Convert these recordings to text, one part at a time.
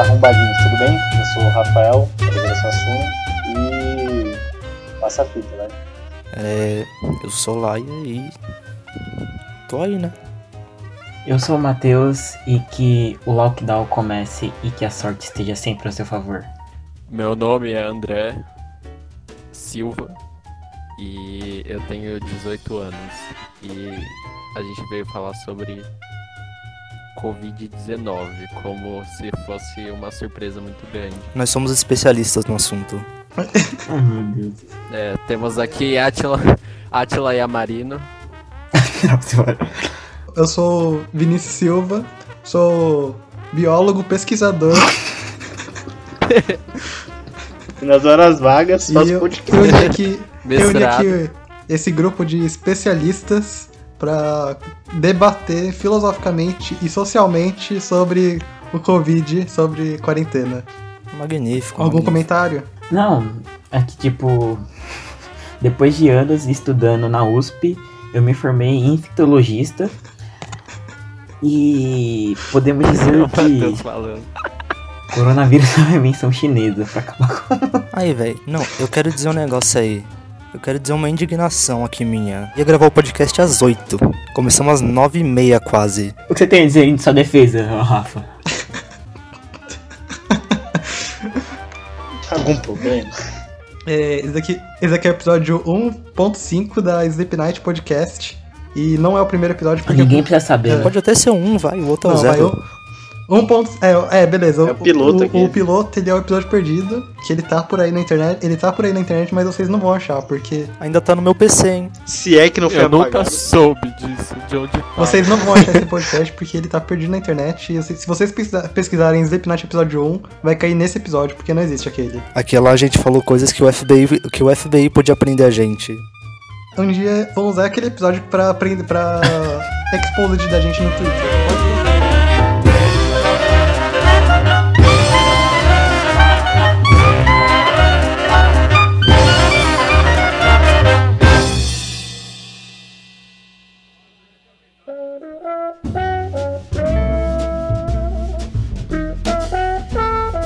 Arrombadinhos, tudo bem? Eu sou o Rafael, Oliveira Suassuna, e passa a fita, né? É, eu sou Laia e tô aí, né? Eu sou o Matheus e que o lockdown comece e que a sorte esteja sempre a seu favor. Meu nome é André Silva e eu tenho 18 anos e a gente veio falar sobre Covid-19 como se fosse uma surpresa muito grande. Nós somos especialistas no assunto. Ai meu Deus. É, temos aqui Atila, Atila e Amarino. Eu sou Vinícius Silva, sou biólogo, pesquisador E nas horas vagas, e faço eu podcast. reuni aqui, reuni Mestrado. aqui esse grupo de especialistas para debater filosoficamente e socialmente sobre o Covid, sobre quarentena. Magnífico. Algum magnífico. comentário? Não, é que tipo, depois de anos estudando na USP, eu me formei em infectologista. E podemos dizer Matheus que falando. coronavírus é uma invenção chinesa pra acabar com Aí, velho. Não, eu quero dizer um negócio aí. Eu quero dizer uma indignação aqui minha. Ia gravar o podcast às 8. Começamos às 9 e meia quase. O que você tem a dizer em sua defesa, Rafa? Algum problema? É, esse, daqui, esse daqui é o episódio 1.5 da Sleep Night Podcast. E não é o primeiro episódio porque. Ninguém precisa saber. né? Pode até ser um, vai, o outro é o Não, vai, zero. Um, ponto. É, é, beleza. É o piloto o, aqui. o piloto, ele é o episódio perdido, que ele tá por aí na internet. Ele tá por aí na internet, mas vocês não vão achar, porque Ainda tá no meu PC, hein? Se é que não foi Eu nunca apagado. soube disso, de onde tá. vocês não vão achar esse podcast, porque ele tá perdido na internet. E se vocês pesquisa- pesquisarem Slipknot episódio 1, vai cair nesse episódio, porque não existe aquele. Aqui lá a gente falou coisas que o FBI, que o FBI podia aprender a gente. Um dia vão usar aquele episódio pra aprender, pra exposed da gente no Twitter. Pode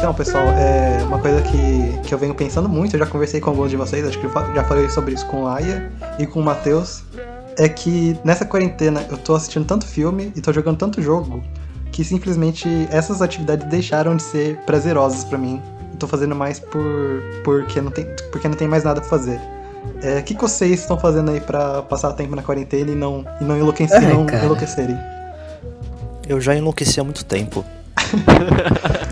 Então, pessoal, é uma coisa que, que eu venho pensando muito, eu já conversei com alguns de vocês, acho que eu já falei sobre isso com o Aya e com o Matheus, é que nessa quarentena eu tô assistindo tanto filme e tô jogando tanto jogo que simplesmente essas atividades deixaram de ser prazerosas pra mim. E tô fazendo mais por porque não tem, porque não tem mais nada pra fazer. É, O que, que vocês estão fazendo aí pra passar tempo na quarentena e não, e não, enlouquecer, Ai, não enlouquecerem? Eu já enlouqueci há muito tempo.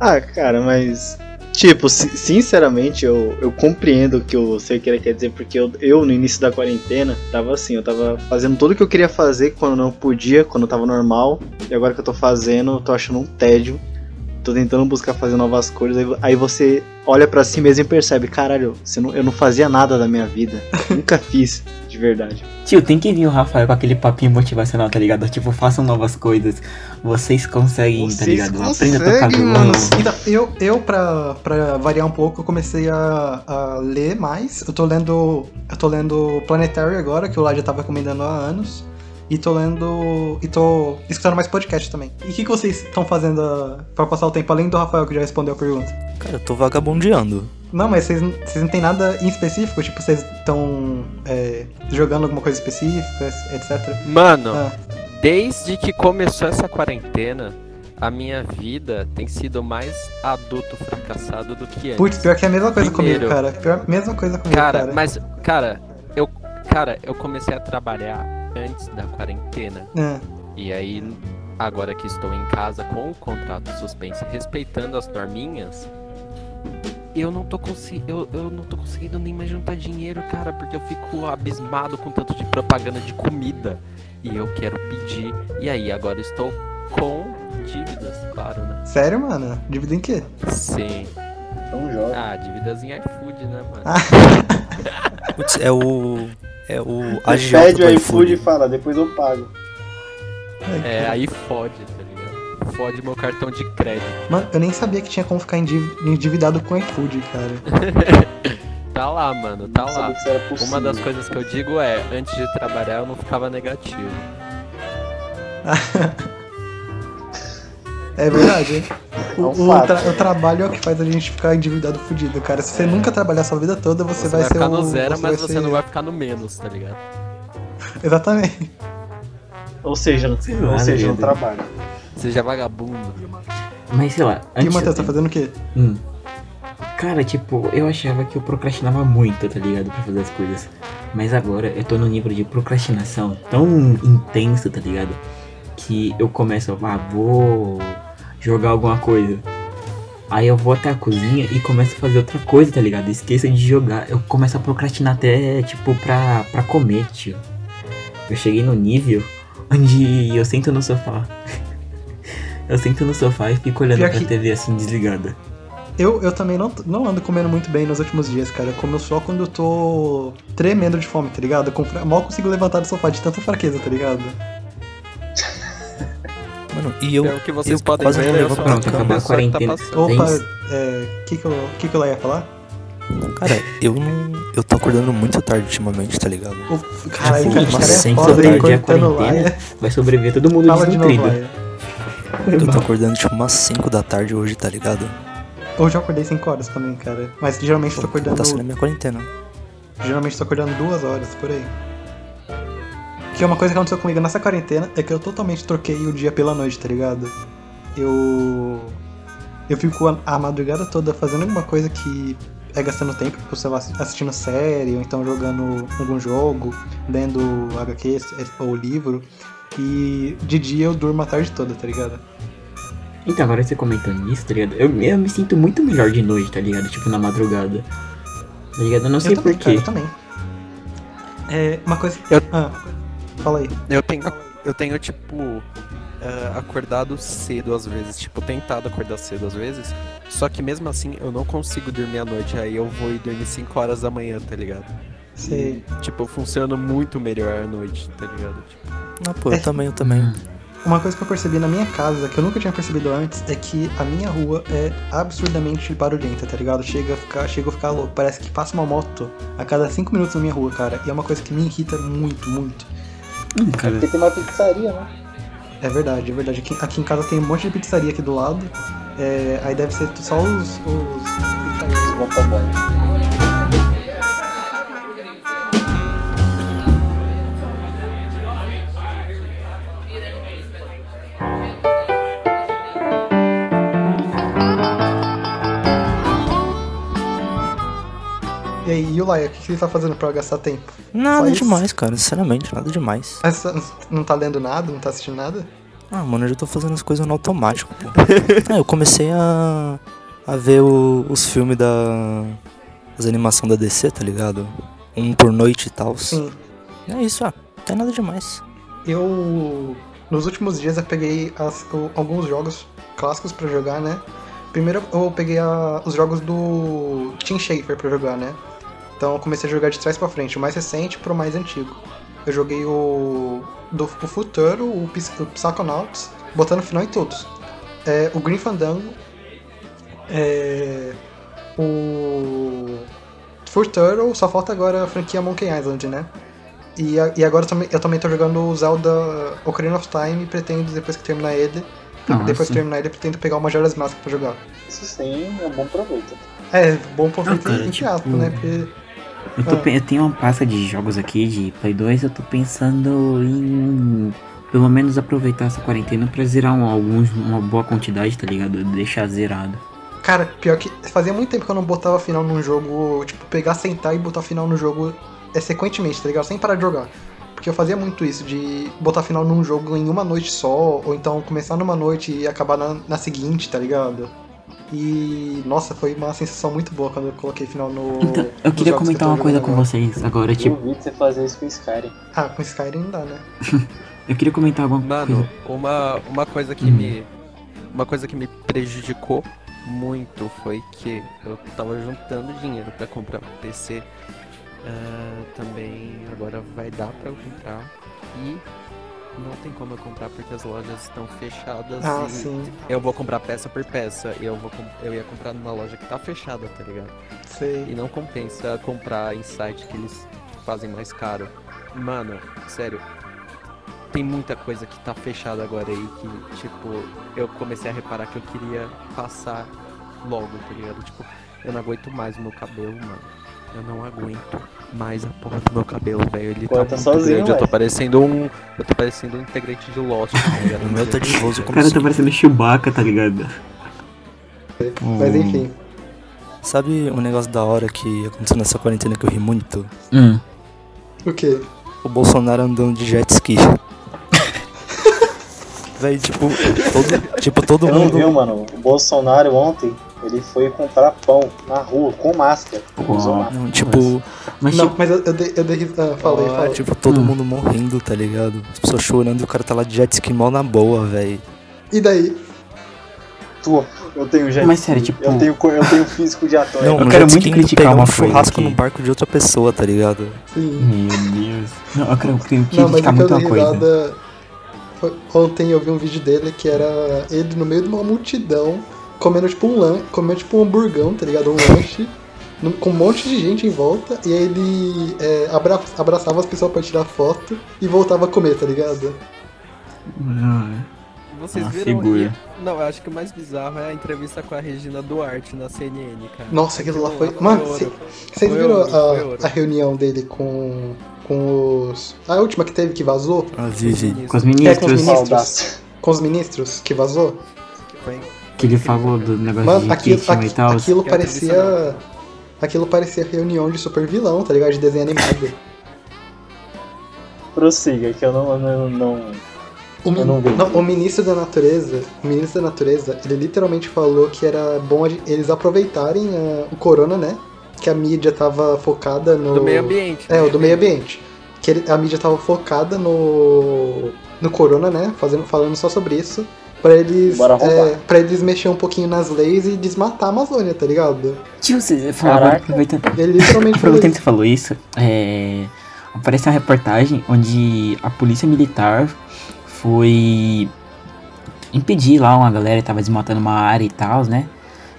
Ah, cara, mas. Tipo, si- sinceramente, eu, eu compreendo o que o você quer quer dizer, porque eu, eu, no início da quarentena, tava assim, eu tava fazendo tudo o que eu queria fazer quando não podia, quando tava normal, e agora que eu tô fazendo, eu tô achando um tédio. Tô tentando buscar fazer novas coisas, aí, aí você olha pra si mesmo e percebe, caralho, não, eu não fazia nada da minha vida. Nunca fiz, de verdade. Tio, tem que vir o Rafael com aquele papinho motivacional, tá ligado? Tipo, façam novas coisas. Vocês conseguem, tá Vocês ligado? Aprenda a tocar violão. mano. Então, eu, eu pra, pra variar um pouco, eu comecei a, a ler mais. Eu tô lendo. Eu tô lendo Planetary agora, que o Lá já tava recomendando há anos. E tô lendo. E tô escutando mais podcast também. E o que, que vocês estão fazendo ah, pra passar o tempo, além do Rafael que já respondeu a pergunta? Cara, eu tô vagabundeando. Não, mas vocês, não tem nada em específico? Tipo, vocês estão é, jogando alguma coisa específica, etc. Mano, Ah, desde que começou essa quarentena, a minha vida tem sido mais adulto fracassado do que antes. putz, pior que é a mesma coisa Primeiro. comigo, cara. Pior, mesma coisa comigo, Cara, cara. mas, cara, eu, cara, eu comecei a trabalhar antes da quarentena. É. E aí, agora que estou em casa com o contrato suspenso, respeitando as norminhas, eu não tô consi eu, eu não tô conseguindo nem mais juntar dinheiro, cara, porque eu fico abismado com tanto de propaganda de comida. E eu quero pedir. E aí, agora estou com dívidas, claro, né? Sério, mano? Dívida em quê? Sim. Então joga. Ah, dívidas em iFood, né, mano? Putz, é o. É o pede o iFood. e fala, depois eu pago. É, aí fode, tá? Fode meu cartão de crédito. Mano, eu nem sabia que tinha como ficar endiv- endividado com iFood, cara. Tá lá, mano, tá lá. sabia que isso era possível. Uma das coisas que eu digo é, antes de trabalhar eu não ficava negativo. É verdade, hein? O, É um o fato. tra- o trabalho é o que faz a gente ficar endividado fudido, cara. Se você nunca trabalhar a sua vida toda, você, Você vai, vai ser ficar o. no zero, mas vai você ser- não vai ficar no menos, tá ligado? Exatamente. Ou seja, ou seja, não trabalha. Seja vagabundo. Mas sei lá, E antes. Matheus, tá fazendo o quê? Hum. Cara, tipo, eu achava que eu procrastinava muito, tá ligado? Pra fazer as coisas. Mas agora eu tô no nível de procrastinação tão intenso, tá ligado? Que eu começo, ah, vou jogar alguma coisa. Aí eu vou até a cozinha e começo a fazer outra coisa, tá ligado? Esqueça de jogar. Eu começo a procrastinar até, tipo, pra, pra comer, tio. Eu cheguei no nível onde eu sento no sofá. eu sento no sofá e fico olhando Pior pra que- TV assim, desligada. Eu, eu também não, não ando comendo muito bem nos últimos dias, cara. Eu como só quando eu tô tremendo de fome, tá ligado? Eu com fra- mal consigo levantar do sofá de tanta fraqueza, tá ligado? Mano, e eu. Pelo que vocês eu podem quase ver, eu sou uma cá. Acabar a tá quarentena. passando. Opa, Tem- é. O que, que, eu, que, que eu ia falar? Cara, eu não. Eu tô acordando muito tarde ultimamente, tá ligado? O- Caralho, Tipo, cara, cara é foda, hein? é Cortando lá. é. Vai sobreviver todo mundo Fala de novo, desnutrido. Laia. Eu tô acordando tipo umas 5 da tarde hoje, tá ligado? Hoje eu acordei 5 horas também, cara. Mas geralmente eu tô acordando. Tá sendo minha quarentena. Geralmente eu tô acordando duas horas, por aí. Que é uma coisa que aconteceu comigo nessa quarentena é que eu totalmente troquei o dia pela noite, tá ligado? Eu. Eu fico a, a madrugada toda fazendo alguma coisa que é gastando tempo, tipo, sei lá, assistindo série, ou então jogando algum jogo, lendo HQ ou livro. E de dia eu durmo a tarde toda, tá ligado? Então, agora você comentando nisso, tá ligado? Eu, eu me sinto muito melhor de noite, tá ligado? Tipo, na madrugada. Tá ligado? Eu não sei porquê. eu também. É, uma coisa. Eu- Ah, fala aí. Eu tenho, eu tenho tipo, eh, acordado cedo às vezes, tipo, tentado acordar cedo às vezes, só que mesmo assim eu não consigo dormir à noite, aí eu vou e dormir 5 horas da manhã, tá ligado? Você. Tipo, eu funciono muito melhor à noite, tá ligado? Tipo, Ah, pô, eu também, eu também. Uma coisa que eu percebi na minha casa, que eu nunca tinha percebido antes, é que a minha rua é absurdamente barulhenta, tá ligado? Chega a ficar, chega a ficar louco. Parece que passa uma moto a cada 5 minutos na minha rua, cara. E é uma coisa que me irrita muito, muito. Hum, cara, tem uma pizzaria, né? É verdade, é verdade. Aqui, aqui em casa tem um monte de pizzaria aqui do lado. É, aí deve ser só os. os pizzaiolo. E aí, e o Laia, o que você tá fazendo pra gastar tempo? Nada Só isso? demais, cara, sinceramente, nada demais. Mas não tá lendo nada, não tá assistindo nada? Ah, mano, eu já tô fazendo as coisas no automático, pô. ah, eu comecei a. a ver o- os filmes da. as animações da DC, tá ligado? Um por noite e tal. Sim. É isso, ah, não tem nada demais. Eu. Nos últimos dias eu peguei as- o- alguns jogos clássicos pra jogar, né? Primeiro eu peguei a- os jogos do Tim Schafer pra jogar, né? Então eu comecei a jogar de trás pra frente, o mais recente pro mais antigo. Eu joguei o. do o Futuro, o, Ps- o Psychonauts, botando final em todos. É, o Green Fandango. É, o. Futuro, só falta agora a franquia Monkey Island, né? E, a- e agora eu também, eu também tô jogando o Zelda Ocarina of Time e pretendo, depois que terminar ele, Nossa. depois que terminar ele, pretendo pegar o Majora's Mask pra jogar. Isso sim, é um bom proveito. É, bom proveito Ah, cara, entre tipo, aspas, né? Porque eu, tô Ah. eu tenho uma pasta de jogos aqui de Play 2, eu tô pensando em pelo menos aproveitar essa quarentena pra zerar um, alguns, uma boa quantidade, tá ligado? Deixar zerado. Cara, pior que fazia muito tempo que eu não botava final num jogo, tipo, pegar, sentar e botar final no jogo é, sequentemente, tá ligado? Sem parar de jogar. Porque eu fazia muito isso, de botar final num jogo em uma noite só, ou então começar numa noite e acabar na, na seguinte, tá ligado? E, nossa, foi uma sensação muito boa quando eu coloquei final no. Então, eu queria que comentar tô uma coisa com agora. vocês agora, tipo, vi você fazer isso com Skyrim. Ah, com Skyrim não dá, né? eu queria comentar alguma Mano, coisa. uma, uma coisa que Hum. me. Uma coisa que me prejudicou muito foi que eu tava juntando dinheiro pra comprar um PC. Ah, também agora vai dar pra eu comprar. E não tem como eu comprar porque as lojas estão fechadas. Ah, e sim. Eu vou comprar peça por peça. E eu, vou, eu ia comprar numa loja que tá fechada, tá ligado? Sei. E não compensa comprar em site que eles fazem mais caro. Mano, sério. tem muita coisa que tá fechada agora aí que, tipo, eu comecei a reparar que eu queria passar logo, tá ligado? Tipo, eu não aguento mais o meu cabelo, mano. Eu não aguento mais a porra do meu cabelo, velho. Ele Corta tá muito sozinho, grande. Eu tô parecendo um. Eu tô parecendo um integrante de Lost, tá ligado? O meu tá nervoso O como cara tá parecendo Chewbacca, tá ligado? Mas enfim. Sabe um negócio da hora que aconteceu nessa quarentena que eu ri muito? Hum. O quê? O Bolsonaro andando de jet ski. Véi, tipo, todo, tipo, todo Eu não mundo. viu, mano. O Bolsonaro ontem, ele foi comprar pão na rua com máscara. Uau. Usou máscara. Não, tipo, Mas Não, tipo, mas eu, eu eu ris- ah, falei, ó, falei. tipo, todo Hum. mundo morrendo, tá ligado? As pessoas chorando e o cara tá lá de jet ski mal na boa, véi. E daí? Tu, eu tenho jet Mas sério, ski, tipo- Eu tenho, eu tenho físico de ator. Não, Eu quero muito criticar pegar uma um coisa churrasco aqui. no barco de outra pessoa, tá ligado? Sim. meu Deus. Não, eu quero, eu Não, mas criticar o que eu muito uma coisa. risada. foi- Ontem eu vi um vídeo dele que era ele no meio de uma multidão, comendo tipo um lan comendo tipo um hamburgão, tá ligado? Um lanche, com um monte de gente em volta, e aí ele é, abra- abraçava as pessoas pra tirar foto e voltava a comer, tá ligado? Ah, Vocês Uma viram? figura. Não, eu acho que o mais bizarro é a entrevista com a Regina Duarte na CNN, cara. Nossa, aquilo lá foi. Mano, vocês viram ouro, a, a reunião dele com, com os. A última que teve que vazou? Com os É, com os ministros ministros. Com os ministros que vazou? Foi- que ele falou do negócio Mano, de aquilo, e tal. aquilo Que é parecia. Aquilo parecia reunião de super vilão, tá ligado? De desenho animado. Prossiga, que eu não. eu não, não- O, Eu não o ministro da natureza, o ministro da natureza, ele literalmente falou que era bom eles aproveitarem o corona, né? Que a mídia tava focada no. Do meio ambiente. É, né? o do meio ambiente. Que ele- a mídia tava focada no. no corona, né? Fazendo, falando só sobre isso. Pra eles. É, pra eles mexer um pouquinho nas leis e desmatar a Amazônia, tá ligado? Tio, você falou, aproveitando, Ele literalmente falou aproveitando que isso. você falou isso, é, aparece uma reportagem onde a polícia militar foi impedir lá uma galera que tava desmatando uma área e tal, né?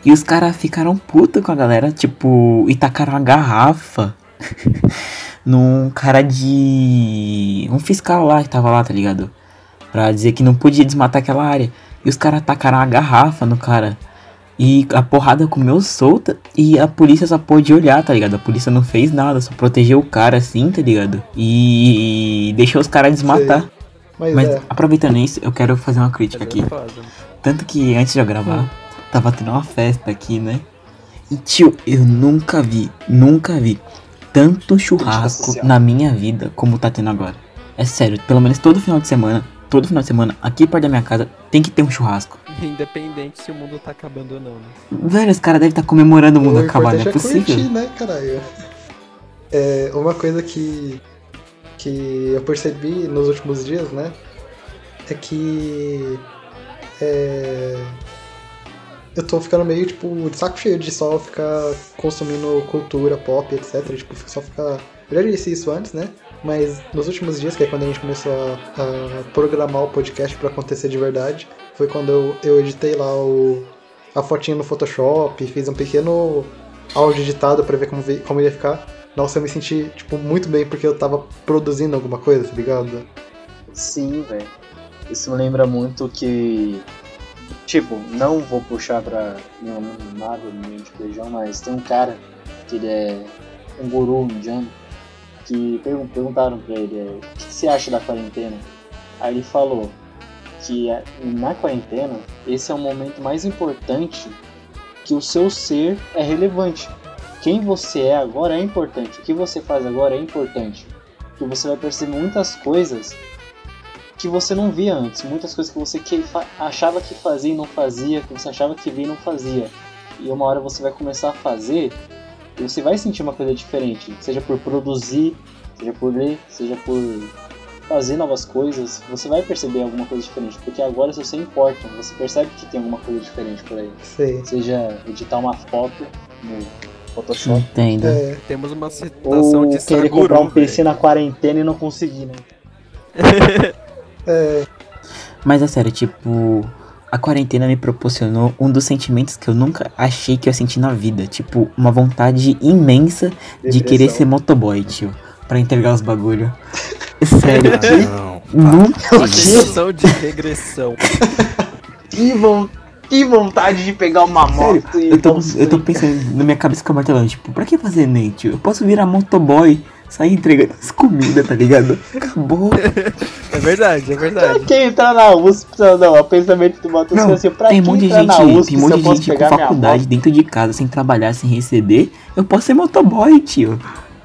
E os caras ficaram putos com a galera, tipo, e tacaram uma garrafa num cara de. um fiscal lá que tava lá, tá ligado? Pra dizer que não podia desmatar aquela área. E os caras tacaram uma garrafa no cara. E a porrada comeu solta e a polícia só pôde olhar, tá ligado? A polícia não fez nada, só protegeu o cara assim, tá ligado? E deixou os caras desmatar. Mas, Mas é. aproveitando isso, eu quero fazer uma crítica aqui. Tanto que antes de eu gravar, Hum. tava tendo uma festa aqui, né? E tio, eu nunca vi, nunca vi tanto churrasco na minha vida como tá tendo agora. É sério, pelo menos todo final de semana, todo final de semana, aqui perto da minha casa, tem que ter um churrasco. Independente se o mundo tá acabando ou não, né? Velho, os caras devem estar comemorando o mundo acabar, não é importante possível. curtir, né, caralho? É, uma coisa que, que eu percebi nos últimos dias, né? É que. É, eu tô ficando meio, tipo, de saco cheio de só ficar consumindo cultura pop, etc. Tipo, só ficar. Eu já disse isso antes, né? Mas nos últimos dias, que é quando a gente começou a, a programar o podcast pra acontecer de verdade, foi quando eu, eu editei lá o, a fotinha no Photoshop, fiz um pequeno áudio editado pra ver como, como ia ficar. Nossa, eu me senti, tipo, muito bem porque eu tava produzindo alguma coisa, tá ligado? Sim, velho. Isso me lembra muito que. Tipo, não vou puxar pra nenhum nada nenhum de feijão, mas tem um cara que ele é um guru indiano que pergun- perguntaram pra ele é, o que você acha da quarentena? Aí ele falou que é, na quarentena esse é o momento mais importante que o seu ser é relevante. Quem você é agora é importante, o que você faz agora é importante. Que você vai perceber muitas coisas que você não via antes, muitas coisas que você que achava que fazia e não fazia, que você achava que via e não fazia. E uma hora você vai começar a fazer e você vai sentir uma coisa diferente, seja por produzir, seja por ler, seja por fazer novas coisas, você vai perceber alguma coisa diferente, porque agora se você importa, você percebe que tem alguma coisa diferente por aí. Sei. Seja editar uma foto no Photoshop, Entendo. É, Temos uma situação ou de querer Saguru, comprar um. PC na quarentena e não conseguir, né? é, Mas é sério, tipo, a quarentena me proporcionou um dos sentimentos que eu nunca achei que eu ia sentir na vida. Tipo, uma vontade imensa de querer ser motoboy, tio. Pra entregar os bagulho. Sério, Não. Nunca. Sensação de regressão. Que, von- que vontade de pegar uma Sério, moto e eu tô, eu tô pensando na minha cabeça com a martelando, tipo, pra que fazer nem, tio? Eu posso virar motoboy, sair entregando as comidas, tá ligado? Acabou. É verdade, é Pra verdade. que entrar na USP? Não, o pensamento do Matheus foi assim, pra tem que monte de entrar gente, na USP tem um monte de gente com minha faculdade dentro de casa, sem trabalhar, sem receber. Eu posso ser motoboy, tio.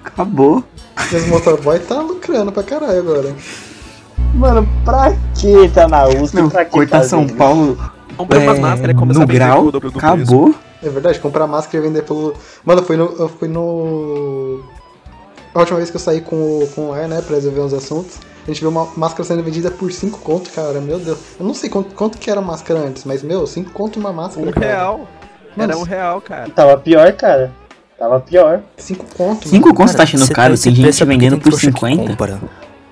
Acabou. Os motoboy tá lucrando pra caralho agora. Mano, pra que entrar na USP? Não, pra que cortar fazer São? Paulo Compra umas é, máscaras e a vender grau, tudo do preço. acabou. É verdade, comprar máscara e vender pelo. Mano, eu fui no. Eu fui no. A última vez que eu saí com o, com o Ar, né, pra resolver uns assuntos, a gente viu uma máscara sendo vendida por 5 conto, cara. Meu Deus. Eu não sei quanto, quanto que era a máscara antes, mas, meu, 5 conto uma máscara. Um cara. real. Era um Mano, real, cara. Tava pior, cara. Tava pior. 5 conto. Cinco mano. conto você tá achando Cê caro? Tem gente porque vendendo tem por trouxa que 50. compra.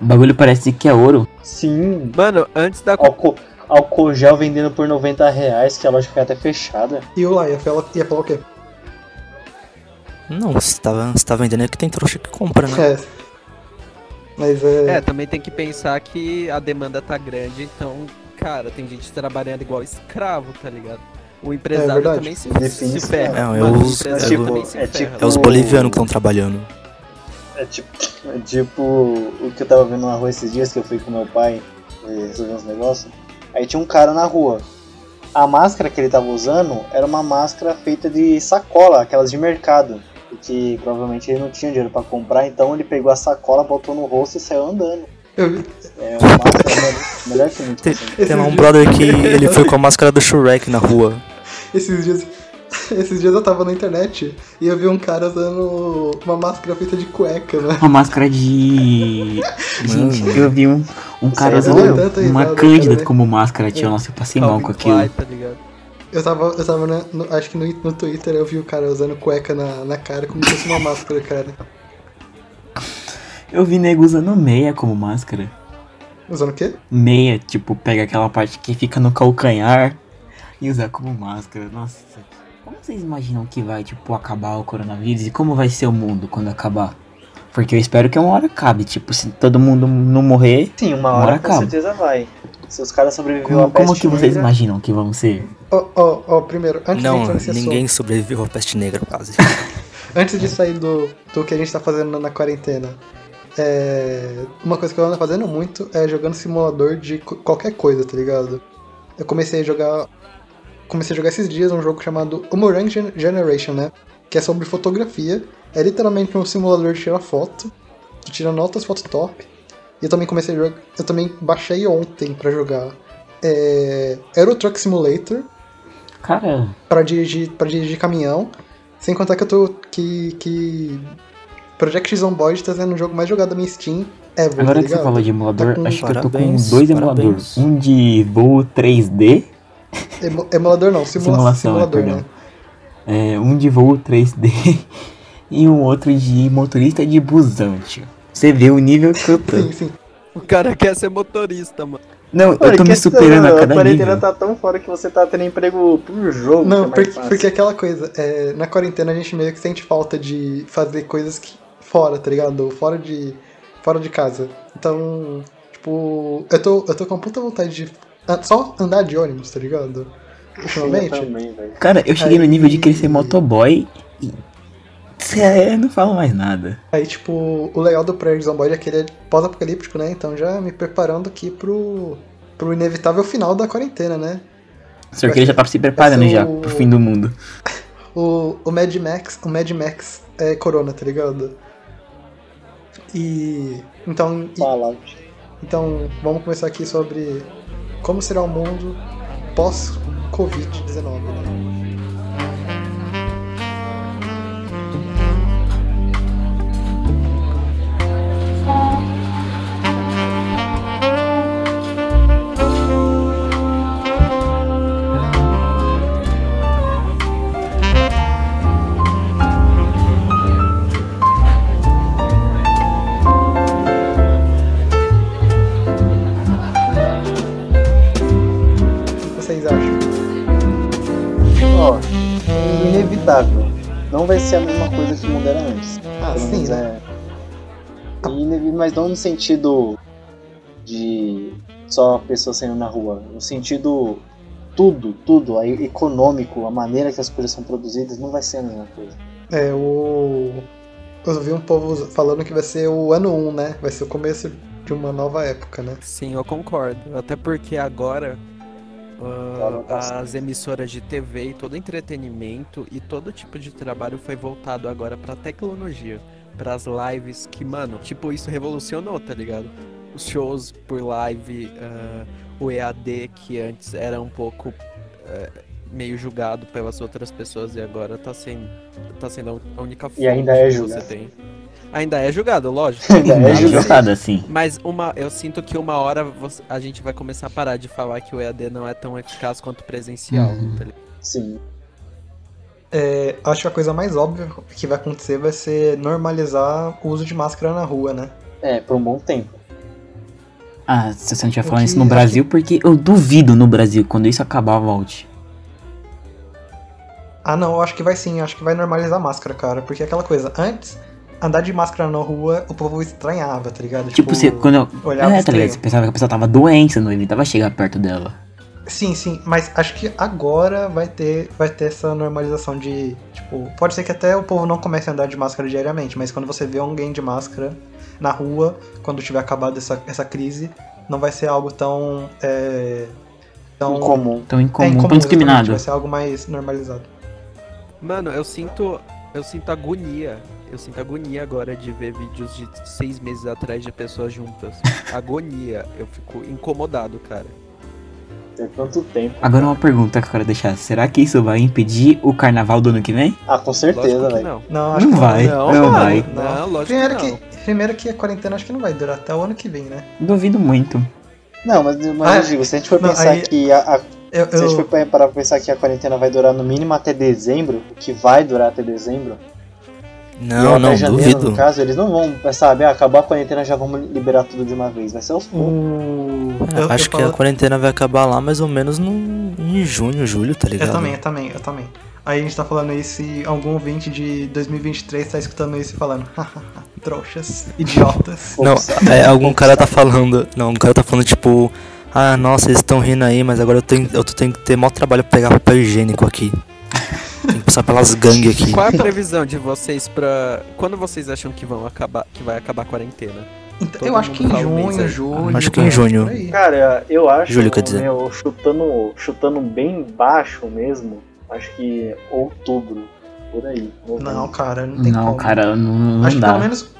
O bagulho parece que é ouro. Sim. Mano, antes da. Álcool, álcool gel vendendo por 90 reais, que a loja fica até fechada. E o lá, ia falar, ia falar o quê? Não, você tá, você tá vendendo é que tem trouxa que compra, né? É. Mas é. É, também tem que pensar que a demanda tá grande, então, cara, tem gente trabalhando igual escravo, tá ligado? O empresário verdade. também se, Define se ferra. escravo. É, Mano, é o os- empresário tipo- se é ferra. tipo- É os bolivianos que estão trabalhando. É tipo, é tipo o que eu tava vendo na rua esses dias que eu fui com meu pai eh, resolver uns negócios. Aí tinha um cara na rua. A máscara que ele tava usando era uma máscara feita de sacola, aquelas de mercado. E que provavelmente ele não tinha dinheiro pra comprar, então ele pegou a sacola, botou no rosto e saiu andando. Eu vi. É uma máscara melhor, melhor que muito. Tem, assim. tem lá um brother que ele foi com a máscara do Shrek na rua. Esses dias. Esses dias eu tava na internet e eu vi um cara usando uma máscara feita de cueca, né? Uma máscara de. Gente, Mano. eu vi um, um cara usando Tanta uma cândida cara. como máscara, tio. Nossa, eu passei mal com aquilo. Tá ligado? Eu tava, eu tava na- no- acho que no, no Twitter eu vi o cara usando cueca na, na cara como se fosse uma máscara, cara. Eu vi nego usando meia como máscara. Usando o quê? Meia, tipo, pega aquela parte que fica no calcanhar e usar como máscara. Nossa. Como vocês imaginam que vai, tipo, acabar o coronavírus e como vai ser o mundo quando acabar? Porque eu espero que uma hora acabe, tipo, se todo mundo não morrer, Sim, uma Uma hora hora com acaba. certeza vai. Se os caras sobreviveu como, à como que vocês negra- imaginam que vão ser? Ó, ó, ó, primeiro, antes de Não, entrar nesse ninguém assunto, sobreviveu à peste negra, quase. antes de sair do, do que a gente tá fazendo na, na quarentena, é, uma coisa que eu ando fazendo muito é jogando simulador de qualquer coisa, tá ligado? Eu comecei a jogar. Comecei a jogar esses dias um jogo chamado Umorang Gen- Generation, né? Que é sobre fotografia. É literalmente um simulador de tirar foto. Tu tira notas, foto top. E eu também comecei a jogar. Eu também baixei ontem pra jogar. É, Euro Truck Simulator Cara, para dirigir para dirigir caminhão. Sem contar que eu tô que que Project Zomboid tá sendo o jogo mais jogado da minha Steam ever, agora tá que você falou de emulador, Tá com- acho que eu tô com Parabéns, dois parabéns. emuladores. Um de voo 3D, Emu- emulador não, simula Simulação, simulador, é, né? é, um de voo 3D e um outro de motorista de busão, tio. Você vê o nível que eu tô. Sim, sim. O cara quer ser motorista, mano. Não, eu tô me superando a cada quarentena nível. tá tão fora que você tá tendo emprego por jogo. que é Não, mais porque, porque aquela coisa, é, na quarentena a gente meio que sente falta de fazer coisas que fora, tá ligado? Fora de fora de casa. Então, tipo, eu tô eu tô com puta vontade de só andar de ônibus, tá ligado? Eu Ultimamente. também, velho. Cara, eu cheguei no nível de querer ser Aí- motoboy e. É, não falo mais nada. Aí, tipo, o legal do Project Zomboid é que ele é pós-apocalíptico, né? Então já me preparando aqui pro, pro inevitável final da quarentena, né? Só que ele já tava se preparando já o- pro fim do mundo. O, o Mad Max, o Mad Max é Corona, tá ligado? E então, e- então vamos começar aqui sobre como será o mundo pós-Covid-19, né? Mas não no sentido de só pessoas saindo na rua. No sentido tudo, tudo, aí, econômico, a maneira que as coisas são produzidas, não vai ser a mesma coisa. É, o. Eu vi um povo falando que vai ser o ano 1, né? Vai ser o começo de uma nova época, né? Sim, eu concordo. Até porque agora ah, as emissoras de TV e todo entretenimento e todo tipo de trabalho foi voltado agora pra tecnologia, pras lives que, mano, tipo, isso revolucionou, tá ligado? Os shows por live, ah, o EAD que antes era um pouco eh, meio julgado pelas outras pessoas e agora tá sendo, tá sendo a única fonte ainda é que julgado. você tem. Ainda é julgado, lógico. Ainda é Não, julgado. assim. Mas uma, eu sinto que uma hora você- a gente vai começar a parar de falar que o EAD não é tão eficaz quanto o presencial. Uhum. tá ligado? Sim. É, acho que a coisa mais óbvia que vai acontecer vai ser normalizar o uso de máscara na rua, né? É, por um bom tempo. Ah, se você não tiver O falando que isso no acho Brasil, porque eu duvido no Brasil, quando isso acabar, volte. Ah, não, eu acho que vai sim, acho que vai normalizar a máscara, cara. Porque é aquela coisa, antes, andar de máscara na rua, o povo estranhava, tá ligado? Tipo, você, quando eu. olhava É, tá ligado? Você pensava que a pessoa tava doente, você não evitava chegar perto dela. Sim, sim, mas acho que agora vai ter, vai ter essa normalização de, tipo, pode ser que até o povo não comece a andar de máscara diariamente, mas quando você vê alguém de máscara na rua, quando tiver acabado essa, essa crise, não vai ser algo tão, é, tão Incomum. Tão é, incomum, incomum, tão discriminado. vai ser algo mais normalizado. Mano, eu sinto. Eu sinto agonia. Eu sinto agonia agora de ver vídeos de seis meses atrás de pessoas juntas. agonia. Eu fico incomodado, cara. Tem tanto tempo. Agora uma pergunta que eu quero deixar. Será que isso vai impedir o carnaval do ano que vem? Ah, com certeza, velho. não. Não, acho Não que vai. Não, Não vai. Não, lógico Primeiro que não. que, primeiro que a quarentena acho que não vai durar até o ano que vem, né? Duvido muito. Não, mas, mas Ah, eu digo, se a gente for não, pensar aí- que a, a- Eu, se a gente eu- for parar pra pensar que a quarentena vai durar no mínimo até dezembro, o que vai durar até dezembro, Não, até não, janeiro, duvido. no caso, eles não vão, sabe, ah, acabou a quarentena, já vamos liberar tudo de uma vez. Vai ser aos poucos. o... É, eu- acho eu que falo- a quarentena vai acabar lá mais ou menos no, em junho, julho, tá ligado? Eu também, eu também, eu também. Aí a gente tá falando isso e algum ouvinte de 2023 tá escutando isso e falando, trouxas, idiotas. Não, é, algum cara tá falando. Não, um cara tá falando tipo. Ah, nossa, eles estão rindo aí, mas agora eu tenho, eu tô- tenho que ter maior trabalho pra pegar papel higiênico aqui. Tem que passar pelas gangues aqui. Qual é a previsão de vocês pra. Quando vocês acham que vão acabar. que vai acabar a quarentena? Então, Todo eu acho que em um junho, julho. Acho que em junho. Cara, eu acho, Júlio, quer dizer. meu, chutando, chutando bem baixo mesmo, acho que outubro, por aí. novembro. Não, cara, não tem Não, como. cara, não, não acho que dá. pelo menos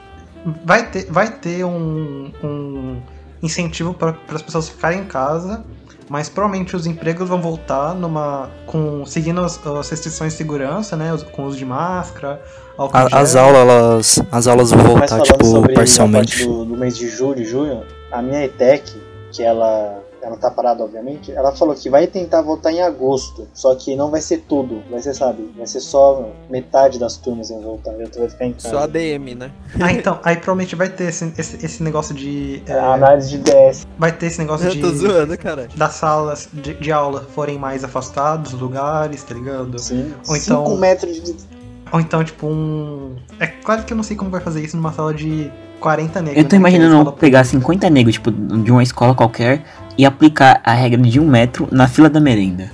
vai ter, vai ter um, um incentivo para as pessoas ficarem em casa, mas provavelmente os empregos vão voltar numa com seguindo as, as restrições de segurança, né, com uso de máscara, A- as aulas, elas, as aulas vão voltar, tipo, sobre parcialmente. a parte do, do mês de julho junho, a minha ETEC, que ela, ela tá parada, obviamente, ela falou que vai tentar voltar em agosto, só que não vai ser tudo, vai ser, sabe, vai ser só metade das turmas vão voltar, e outra vai ficar em casa. Só ADM, né? Ah, então, aí provavelmente vai ter esse, esse, esse negócio de é, É, a análise de DS. vai ter esse negócio Eu de tô zoando, cara. das salas de, de aula forem mais afastados dos lugares, tá ligado? Sim. Ou então- 5 metros de. Ou então, tipo, um. É claro que eu não sei como vai fazer isso numa sala de 40 negros. Eu tô né? imaginando pegar 50 negros, tipo, de uma escola qualquer e aplicar a regra de um metro na fila da merenda.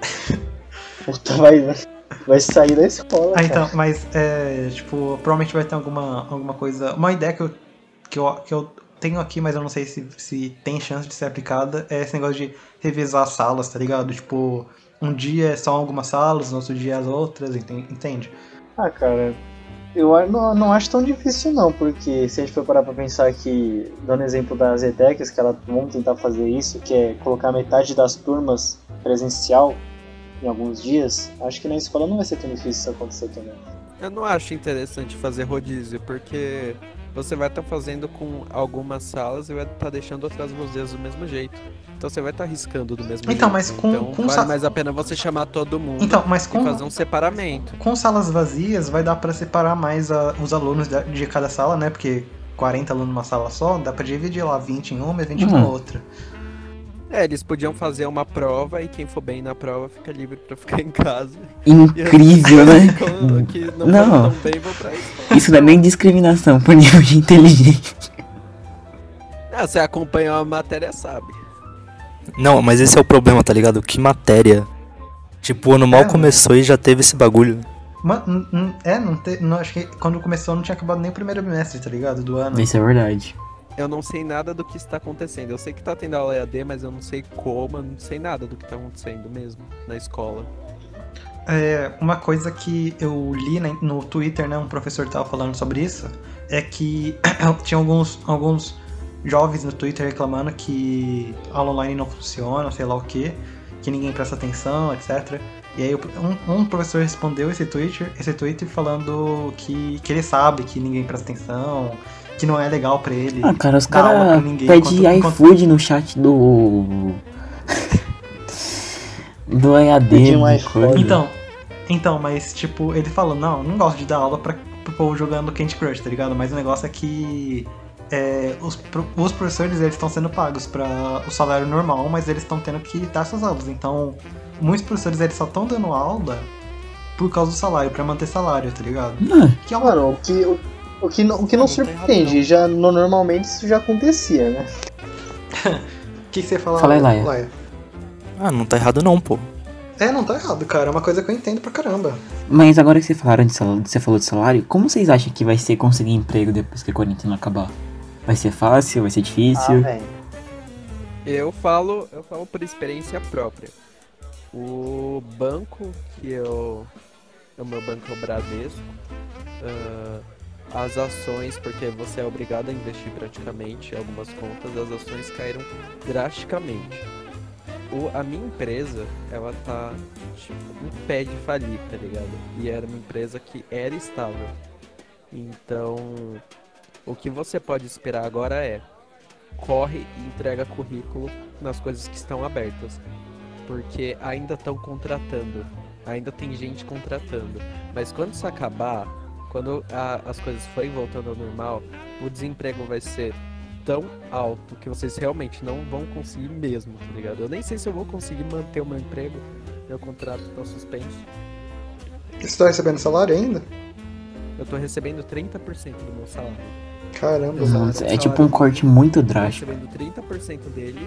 Puta, vai, vai sair da escola. Ah, cara. então, mas é. Tipo, provavelmente vai ter alguma, alguma coisa. Uma ideia que eu, que, eu, que eu tenho aqui, mas eu não sei se, se tem chance de ser aplicada, é esse negócio de revisar as salas, tá ligado? Tipo, um dia são algumas salas, no outro dia as outras, enten- entende? Ah, cara, eu não, não acho tão difícil não, porque se a gente for parar pra pensar que, dando exemplo das ETECs, que elas vão tentar fazer isso, que é colocar metade das turmas presencial em alguns dias, acho que na escola não vai ser tão difícil isso acontecer também. Eu não acho interessante fazer rodízio, porque você vai estar fazendo com algumas salas e vai estar deixando outras vazias do mesmo jeito. Então você vai estar arriscando do mesmo Então, jeito. mas com- então com vale sa- mais a pena você chamar todo mundo Então, mas e com, fazer um separamento. com salas vazias vai dar pra separar mais a- os alunos de cada sala, né? Porque 40 alunos numa sala só, dá pra dividir lá 20 em uma e 20 na Uhum. outra. É, eles podiam fazer uma prova e quem for bem na prova fica livre pra ficar em casa. Incrível, né? que não, Não. bem. Isso não é nem discriminação por nível de inteligência. Ah, você acompanhou a matéria, sabe. Não, mas esse é o problema, tá ligado? Que matéria. Tipo, o ano mal É, começou e já teve esse bagulho. Ma- n- n- é, não, te, não acho que quando começou não tinha acabado nem o primeiro bimestre, tá ligado? Do ano. Isso é verdade. Eu não sei nada do que está acontecendo. Eu sei que tá tendo aula EAD, mas eu não sei como, eu não sei nada do que tá acontecendo mesmo na escola. É, uma coisa que eu li né, no Twitter, né, um professor tava falando sobre isso, é que tinha alguns, alguns jovens no Twitter reclamando que aula online não funciona, sei lá o que, que ninguém presta atenção, etc. E aí um, um professor respondeu esse Twitter, esse Twitter falando que, que ele sabe que ninguém presta atenção, que não é legal pra ele. Ah, cara, os caras pedem iFood no chat do. do EAD. Um. Então, então, mas tipo, ele falou, não, não gosto de dar aula pra, pro povo jogando Candy Crush, tá ligado? Mas o negócio é que é, os, os professores eles estão sendo pagos pra o salário normal, mas eles estão tendo que dar suas aulas. Então, muitos professores eles só estão dando aula por causa do salário, pra manter salário, tá ligado? Ah, Que é uma... Mano, o que, o, o que, não- o que não Não, surpreende, já no- normalmente isso já acontecia, né? O que, que você fala? Fala aí, Laia. Ah, não tá errado não, pô. É, não tá errado, cara. É uma coisa que eu entendo pra caramba. Mas agora que você falaram de salário, você falou de salário, como vocês acham que vai ser conseguir emprego depois que a quarentena acabar? Vai ser fácil? Vai ser Ah, difícil? velho. Eu falo, eu falo por experiência própria. O banco que eu. O meu banco é o Bradesco. ah, as ações, porque você é obrigado a investir praticamente algumas contas, as ações caíram drasticamente. O, a minha empresa, ela tá tipo, em pé de falir, tá ligado? E era uma empresa que era estável. Então, o que você pode esperar agora é corre e entrega currículo nas coisas que estão abertas. Porque ainda estão contratando. Ainda tem gente contratando. Mas quando isso acabar, quando a- as coisas forem voltando ao normal, o desemprego vai ser tão alto que vocês realmente não vão conseguir mesmo, tá ligado? Eu nem sei se eu vou conseguir manter o meu emprego. Meu contrato tá suspenso. Você tá recebendo salário ainda? Eu tô recebendo 30% do meu salário. Caramba. Nossa, é tipo um corte muito Tô drástico. recebendo 30% dele.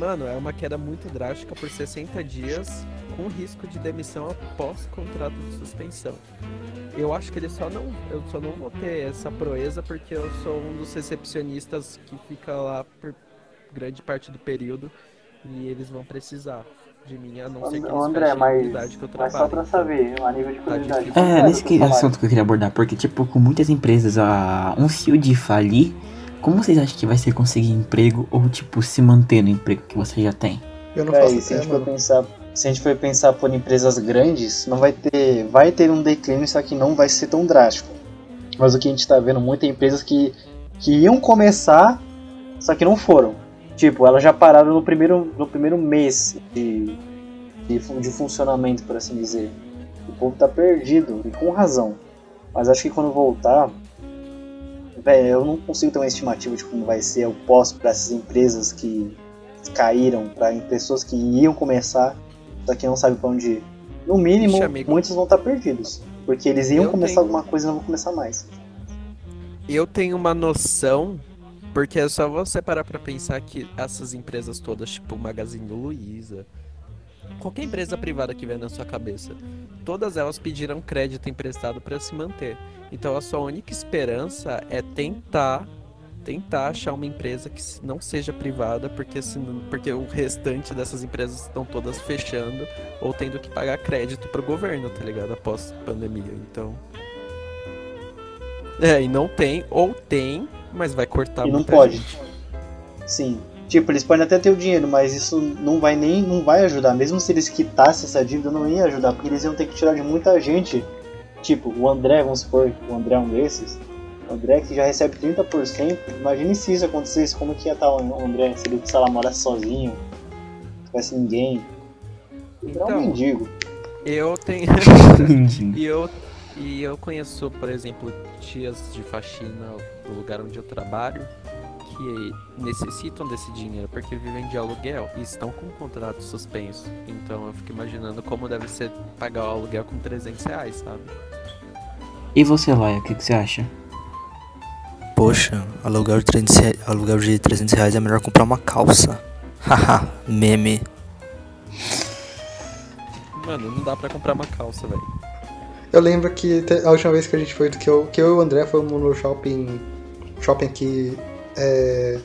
Mano, é uma queda muito drástica por 60 dias, com risco de demissão após contrato de suspensão. Eu acho que ele só não. Eu só não vou ter essa proeza porque eu sou um dos recepcionistas que fica lá por grande parte do período e eles vão precisar de mim, a não ser que eles André, mas, que eu mas trabalho. só pra saber, a nível de curiosidade. difícil. quanto É, nesse que- assunto que eu queria abordar, porque, tipo, com muitas empresas, a um fio de falir, como vocês acham que vai ser conseguir emprego ou, tipo, se manter no emprego que você já tem? Eu não É, faço se a gente for pensar, se a gente for pensar por empresas grandes, não vai ter, vai ter um declínio, só que não vai ser tão drástico. Mas o que a gente tá vendo muitas empresas que que iam começar, só que não foram. Tipo, elas já pararam no primeiro no primeiro mês de de, de funcionamento, por assim dizer. O povo tá perdido e com razão. Mas acho que quando voltar, velho, eu não consigo ter uma estimativa de como vai ser o pós para essas empresas que caíram para pessoas que iam começar, só que não sabem para onde ir. No mínimo, Ixi, muitos vão estar perdidos. Porque eles iam Eu começar tenho- alguma coisa e não vão começar mais. Eu tenho uma noção, porque é só você parar pra pensar que essas empresas todas, tipo Magazine Luiza, qualquer empresa privada que vier na sua cabeça, todas elas pediram crédito emprestado pra se manter. Então a sua única esperança é tentar tentar achar uma empresa que não seja privada, porque senão, porque o restante dessas empresas estão todas fechando ou tendo que pagar crédito pro governo, tá ligado? Após pandemia. Então, é, e não tem, ou tem, mas vai cortar e não pode. gente. Sim. Tipo, eles podem até ter o dinheiro, mas isso não vai nem não vai ajudar. Mesmo se eles quitassem essa dívida, não ia ajudar, porque eles iam ter que tirar de muita gente. Tipo, o André, vamos supor, o André é um desses. O André que já recebe 30%. Imagine se isso acontecesse, como que ia estar o André se ele, sei lá, morasse sozinho, não tivesse ninguém. Ele é um Então, mendigo. eu tenho. E eu, e eu conheço, por exemplo, tias de faxina do lugar onde eu trabalho que necessitam desse dinheiro porque vivem de aluguel e estão com o contrato suspenso. Então eu fico imaginando como deve ser pagar o aluguel com 300 reais, sabe? E você, Laia, o que, que você acha? Poxa, aluguel de 300, rea- aluguel de 300 reais é melhor comprar uma calça. Haha, meme. Mano, não dá pra comprar uma calça, velho. Eu lembro que a última vez que a gente foi, que eu, que eu e o André fomos no shopping. Shopping que. É.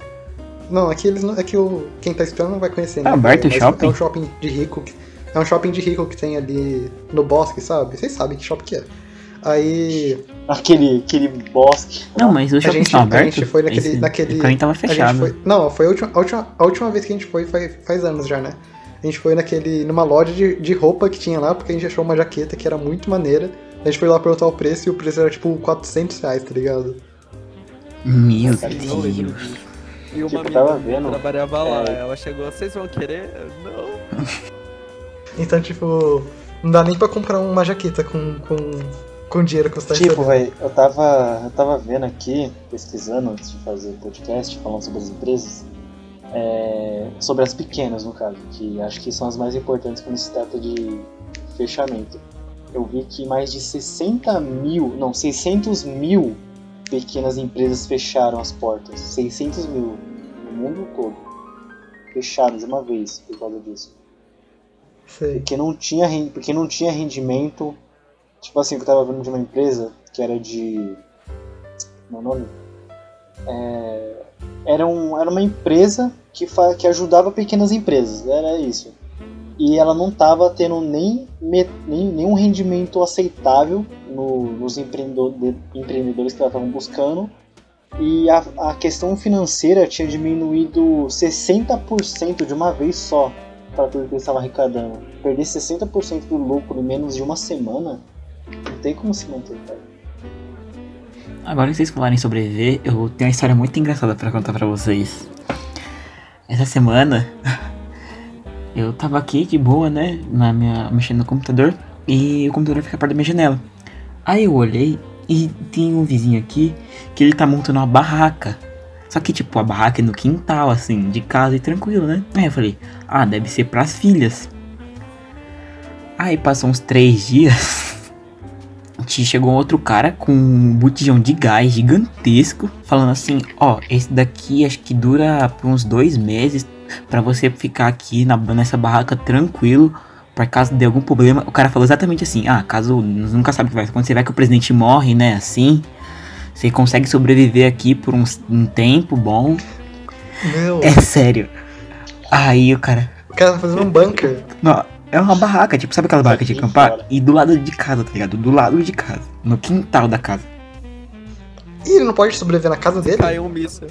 Não, aqui eles não. É que o, quem tá esperando não vai conhecer, né? Ah, Barto Mas Shopping? É um shopping de rico. que- É um shopping de rico que tem ali no bosque, sabe? Vocês sabem que shopping que é. Aí. Aquele, aquele bosque. Não, mas o A shopping gente, estava a aberto? gente foi naquele. Esse- naquele mim tava a gente fechado. foi- não, foi a última, a, última, a última vez que a gente foi faz, faz anos já, né? A gente foi naquele. numa loja de, de roupa que tinha lá, porque a gente achou uma jaqueta que era muito maneira. A gente foi lá perguntar o preço e o preço era tipo 400 reais, tá ligado? Meu Deus. E uma Tipo, tava vendo, trabalhava lá. é. Ela chegou, vocês vão querer? Não. Então, tipo, não dá nem pra comprar uma jaqueta com, com, com dinheiro que você tá Tipo, velho, eu tava, eu tava vendo aqui, pesquisando antes de fazer o podcast, falando sobre as empresas, é, sobre as pequenas, no caso, que acho que são as mais importantes quando se trata de fechamento. Eu vi que mais de 60 mil, não, 600 mil pequenas empresas fecharam as portas. 600 mil no mundo todo. Fecharam de uma vez por causa disso. Sei. Porque não tinha, porque não tinha rendimento. Tipo assim, eu tava vendo de uma empresa que era de. Meu nome? É, era, um, era uma empresa que, fa, que ajudava pequenas empresas, era isso. E ela não tava tendo nem, nem nenhum rendimento aceitável no- nos empreendedor, de- empreendedores que ela estavam buscando. E a, a questão financeira tinha diminuído 60% de uma vez só para tudo que eles estavam arrecadando. Perder 60% do lucro em menos de uma semana, não tem como se manter, cara. Agora que vocês falarem sobre EV, eu tenho uma história muito engraçada pra contar pra vocês. Essa semana, eu tava aqui de boa, né? Na minha, mexendo no computador. E o computador fica perto da minha janela. Aí eu olhei e tem um vizinho aqui que ele tá montando uma barraca. Só que, tipo, a barraca é no quintal, assim, de casa e tranquilo, né? Aí eu falei, ah, deve ser pras filhas. Aí passou uns três dias. chegou outro cara com um botijão de gás gigantesco, falando assim: Ó, esse daqui acho que dura por uns dois meses pra você ficar aqui na, nessa barraca tranquilo. Por caso de algum problema, o cara falou exatamente assim: Ah, caso nunca sabe o que vai acontecer, vai que o presidente morre, né? Assim, você consegue sobreviver aqui por uns- um tempo bom. Meu, É sério. Aí o cara, o cara tá fazendo um bunker. não, é uma barraca, tipo, sabe aquela barraca de acampar? fora. E do lado de casa, tá ligado? Do lado de casa. No quintal da casa. E ele não pode sobreviver na casa dele? Caiu um míssil.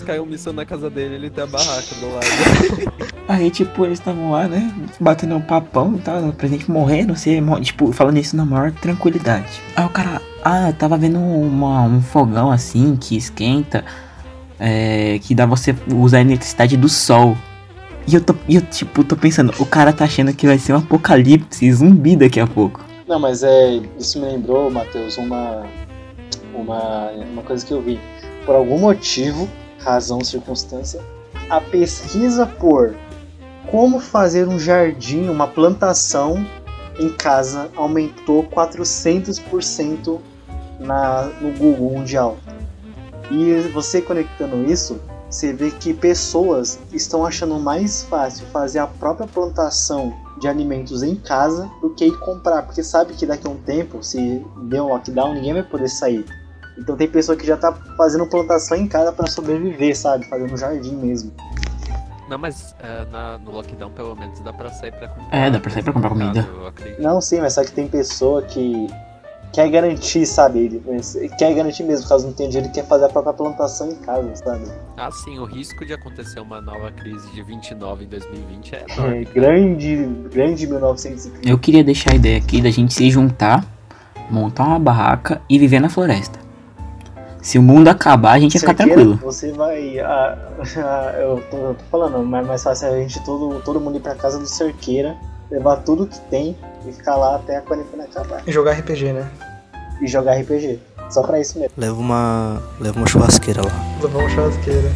Se caiu míssil na casa dele, ele tem a barraca do lado. Aí, tipo, eles estavam lá, né? Batendo um papão e tal, o presidente morrendo, você, mo- tipo, falando isso na maior tranquilidade. Aí o cara, ah, tava vendo uma- um fogão assim que esquenta, é, que dá você usar a eletricidade do sol. E eu tô, e eu, tipo, tô pensando, o cara tá achando que vai ser um apocalipse zumbi daqui a pouco. Não, mas é. Isso me lembrou, Matheus, uma, uma. uma coisa que eu vi. Por algum motivo, razão, circunstância, a pesquisa por como fazer um jardim, uma plantação em casa aumentou 400% na, no Google Mundial. E você conectando isso, você vê que pessoas estão achando mais fácil fazer a própria plantação de alimentos em casa do que ir comprar, porque sabe que daqui a um tempo, se der um lockdown, ninguém vai poder sair. Então tem pessoa que já tá fazendo plantação em casa para sobreviver, sabe? Fazendo jardim mesmo. Não, mas é, na- no lockdown pelo menos dá pra sair pra comprar. É, dá pra sair pra comprar comida. Não, sim, mas só que tem pessoa que quer garantir, sabe? Ele quer garantir mesmo, caso não tenha dinheiro, ele quer fazer a própria plantação em casa, sabe? Ah, sim, o risco de acontecer uma nova crise de 29 em 2020 é É, enorme. grande, grande 1930. Eu queria deixar a ideia aqui da gente se juntar, montar uma barraca e viver na floresta. Se o mundo acabar, a gente ia ficar tranquilo. Você vai. ah, ah, eu, tô, eu tô falando, mas mais fácil é a gente todo, todo mundo ir pra casa do cerqueira, levar tudo que tem e ficar lá até a quarentena acabar. E jogar RPG, né? E jogar RPG. Só pra isso mesmo. Leva uma. Leva uma churrasqueira lá. Levar uma churrasqueira.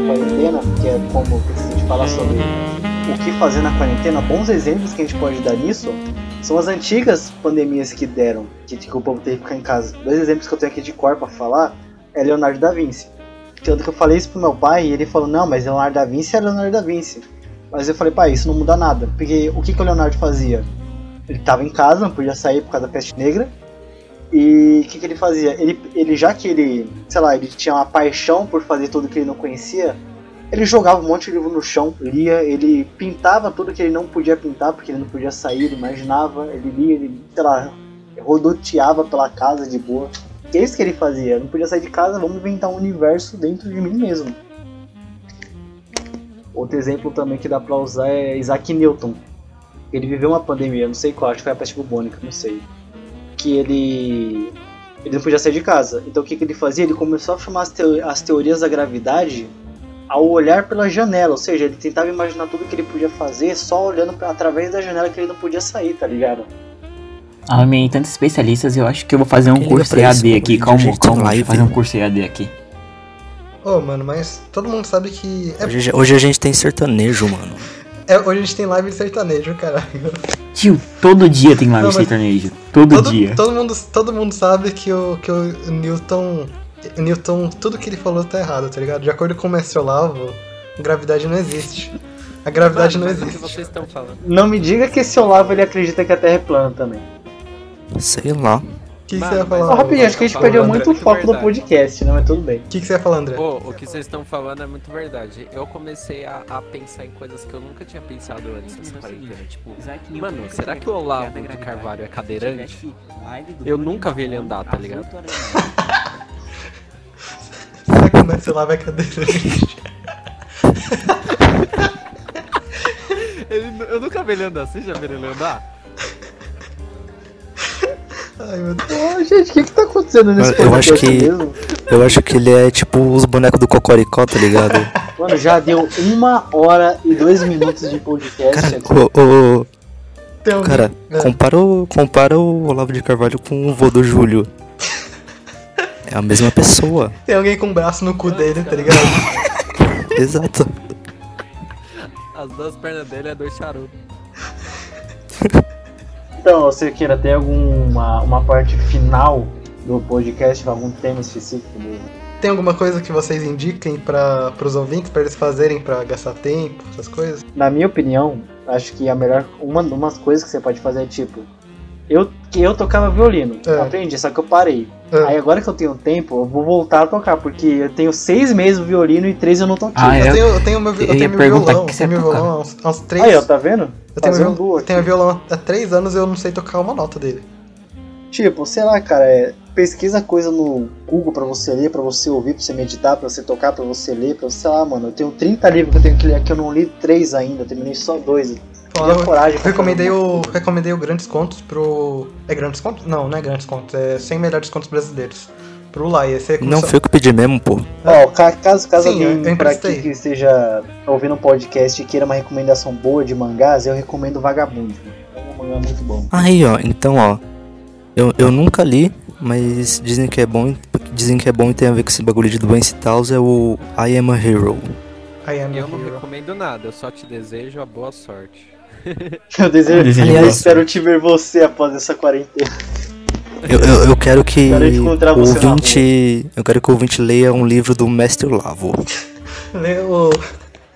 Quarentena, que é como a gente fala sobre o que fazer na quarentena, bons exemplos que a gente pode dar nisso são as antigas pandemias que deram, que, que o povo teve que ficar em casa. Dois exemplos que eu tenho aqui de cor pra falar é Leonardo da Vinci. Tanto que eu falei isso pro meu pai e ele falou, não, mas Leonardo da Vinci é Leonardo da Vinci. Mas eu falei, pai, isso não muda nada. Porque o que, que o Leonardo fazia? Ele tava em casa, não podia sair por causa da peste negra. E o que, que ele fazia? Ele, ele, já que ele, sei lá, ele tinha uma paixão por fazer tudo que ele não conhecia, ele jogava um monte de livro no chão, lia, ele pintava tudo que ele não podia pintar, porque ele não podia sair, ele imaginava, ele lia, ele, sei lá, rodoteava pela casa de boa. Que é isso que ele fazia, não podia sair de casa, vamos inventar um universo dentro de mim mesmo. Outro exemplo também que dá pra usar é Isaac Newton. Ele viveu uma pandemia, não sei qual, acho que foi a peste bubônica, não sei. Que ele. Ele não podia sair de casa. Então o que, que ele fazia? Ele começou a formar as, teo as teorias da gravidade ao olhar pela janela. Ou seja, ele tentava imaginar tudo que ele podia fazer só olhando pra, através da janela que ele não podia sair, tá ligado? Ah, em tantos especialistas, eu acho que eu vou fazer um Quem curso EAD aqui. Calma, calma. Live. eu fazer um curso EAD aqui. Ô, mano, mas todo mundo sabe que. É, Hoje, hoje a gente tem sertanejo, mano. É- hoje a gente tem live de sertanejo, caralho. Tio, todo dia tem live Não, de sertanejo. Todo, Todo, dia. todo, mundo, todo mundo sabe que o, que o Newton. Newton, tudo que ele falou tá errado, tá ligado? De acordo com o Mestre Olavo, gravidade não existe. A gravidade Mano, não mas o que existe. vocês estão falando? Não me diga que esse Olavo ele acredita que a Terra é plana também. Sei lá. O que, que você ia falar? rapidinho, acho que a gente Fala, perdeu muito o foco do podcast, né? Mas tudo bem. O que, que você ia falar, André? Pô, o que vocês estão falando é muito verdade. Eu comecei a, a pensar em coisas que eu nunca tinha pensado antes nessa quarentena. Tipo, mano, será que o Olavo de Carvalho é cadeirante? Eu nunca vi ele andar, tá ligado? Será que o Mestre Olavo é cadeirante? Ele- eu nunca vi ele andar. Vocês já viram ele andar? Ai, meu Deus. Gente, o que que tá acontecendo nesse Eu acho que- mesmo? Eu acho que ele é tipo os bonecos do Cocoricó, tá ligado? Mano, já deu uma hora e dois minutos de podcast Cara, aqui. ô, ô, Tem alguém- cara, É. compara o, compara o Olavo de Carvalho com o vô do Júlio. É a mesma pessoa. Tem alguém com o braço no cu dele, tá ligado? Exato. As duas pernas dele é dois charutos. Então, você queira ter alguma uma parte final do podcast, algum tema específico do... Tem alguma coisa que vocês indiquem para os ouvintes, pra eles fazerem pra gastar tempo, essas coisas? Na minha opinião, acho que a melhor. Uma umas coisas que você pode fazer é tipo. Eu, que eu tocava violino, É. eu aprendi, só que eu parei. É. Aí agora que eu tenho tempo, eu vou voltar a tocar, porque eu tenho seis meses no violino e três eu não toquei. Ah, Eu é? tenho, eu tenho meu, eu eu tenho meu violão, que eu você tenho meu violão há uns, há uns três... Aí, ó, tá vendo? Eu, tenho Fazendo tenho violão há três anos e eu não sei tocar uma nota dele. Tipo, sei lá, cara, é, pesquisa coisa no Google pra você ler, pra você ouvir, pra você meditar, pra você tocar, pra você ler, pra você, sei lá, mano. Eu tenho 30 livros que eu tenho que ler aqui, eu não li três ainda, eu terminei só dois. A coragem Eu recomendei o, recomendei o Grandes Contos pro... É Grandes Contos? Não, não é Grandes Contos, é 100 Melhores Contos Brasileiros. Pro Laia, Não foi eu que pedi mesmo, pô. Ó, ca- caso, caso Sim, eu alguém pra aqui que esteja ouvindo um podcast e queira uma recomendação boa de mangás, eu recomendo Vagabundo. É um mangá muito bom. Aí, ó, então, ó. Eu, eu nunca li, mas dizem que é bom. Dizem que é bom e tem a ver com esse bagulho de doença e tal. É o I Am a Hero. I am Eu a não hero. recomendo nada, eu só te desejo a boa sorte. Eu desejo, Desejo aliás, boa espero te ver você após essa quarentena. Eu, eu, eu quero que Quero o na ouvinte. Eu quero que o ouvinte leia um livro do Mestre Lavo. O...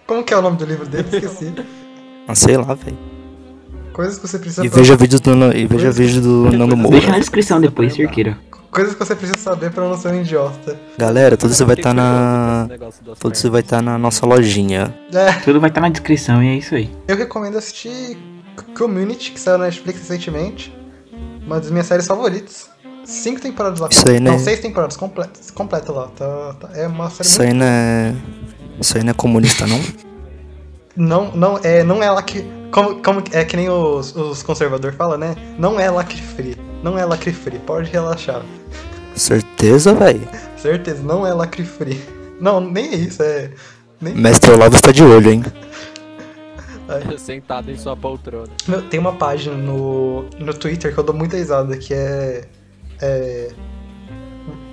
Como que é o nome do livro dele? Esqueci. Ah, sei lá, velho. Coisas que você precisa E pra- veja vídeos do, e veja vídeos do Nando Deixa Moura. na descrição depois, Cirqueira. Coisas que você precisa saber pra não ser um idiota. Galera, tudo isso vai estar na. Negócio das Tudo isso vai estar na nossa lojinha. É, Tudo vai estar na descrição e é isso aí. eu recomendo assistir Community, que saiu na Netflix recentemente. Uma das minhas séries favoritas. Cinco temporadas lá. Isso aí, né? Não, seis temporadas, completas, completa lá. Tá, tá- é uma série Isso aí não é. Isso aí não é comunista, não? Não, não, é, não é lacre. Como, como é que nem os, os conservadores falam, né? Não é lacre free. Não é lacre free, pode relaxar. Certeza, velho. Certeza, não é lacre free. Não, nem é isso, é. Nem... Mestre Olavo está de olho, hein? Sentado em sua poltrona. Meu, tem uma página no, no Twitter que eu dou muita risada, que é. é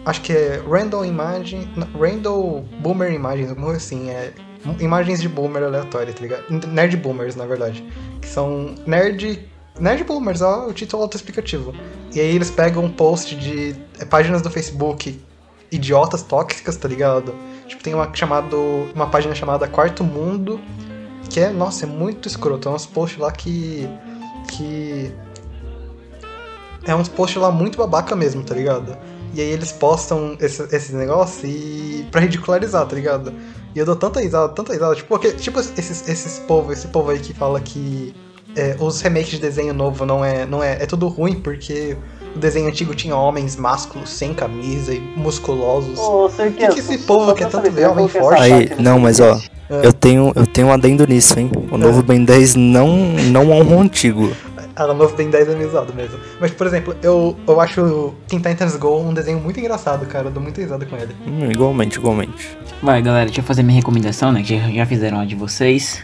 acho que é Random Imagem. Random Boomer Imagens, alguma coisa assim. É, imagens de boomer aleatória, tá ligado? Nerd boomers, na verdade. Que são nerd. Nerd boomers, ó, o título autoexplicativo. E aí eles pegam um post de é, páginas do Facebook idiotas tóxicas, tá ligado? Tipo, tem uma, chamado, uma página chamada Quarto Mundo, que é, nossa, é muito escroto. É uns posts lá que. que. É uns posts lá muito babaca mesmo, tá ligado? E aí eles postam esse, esse negócio e. pra ridicularizar, tá ligado? E eu dou tanta risada, tanta risada. Tipo, porque, tipo esses, esses povo, esse povo aí que fala que é, os remakes de desenho novo não é, não é. É tudo ruim porque o desenho antigo tinha homens másculos sem camisa e musculosos. Ô, O que, que esse povo quer tanto ver homem forte? Aí, não, mas ó, podcast. eu tenho, eu tenho um adendo nisso, hein? O novo Ben 10 não, não é um antigo. Ela novo Ben 10 é amizado mesmo. Mas, por exemplo, eu, eu acho Teen Titans Go um desenho muito engraçado, cara. Eu dou muita risada com ele. Hum, igualmente, igualmente. Vai, galera, deixa eu fazer minha recomendação, né? Que já, já fizeram a de vocês.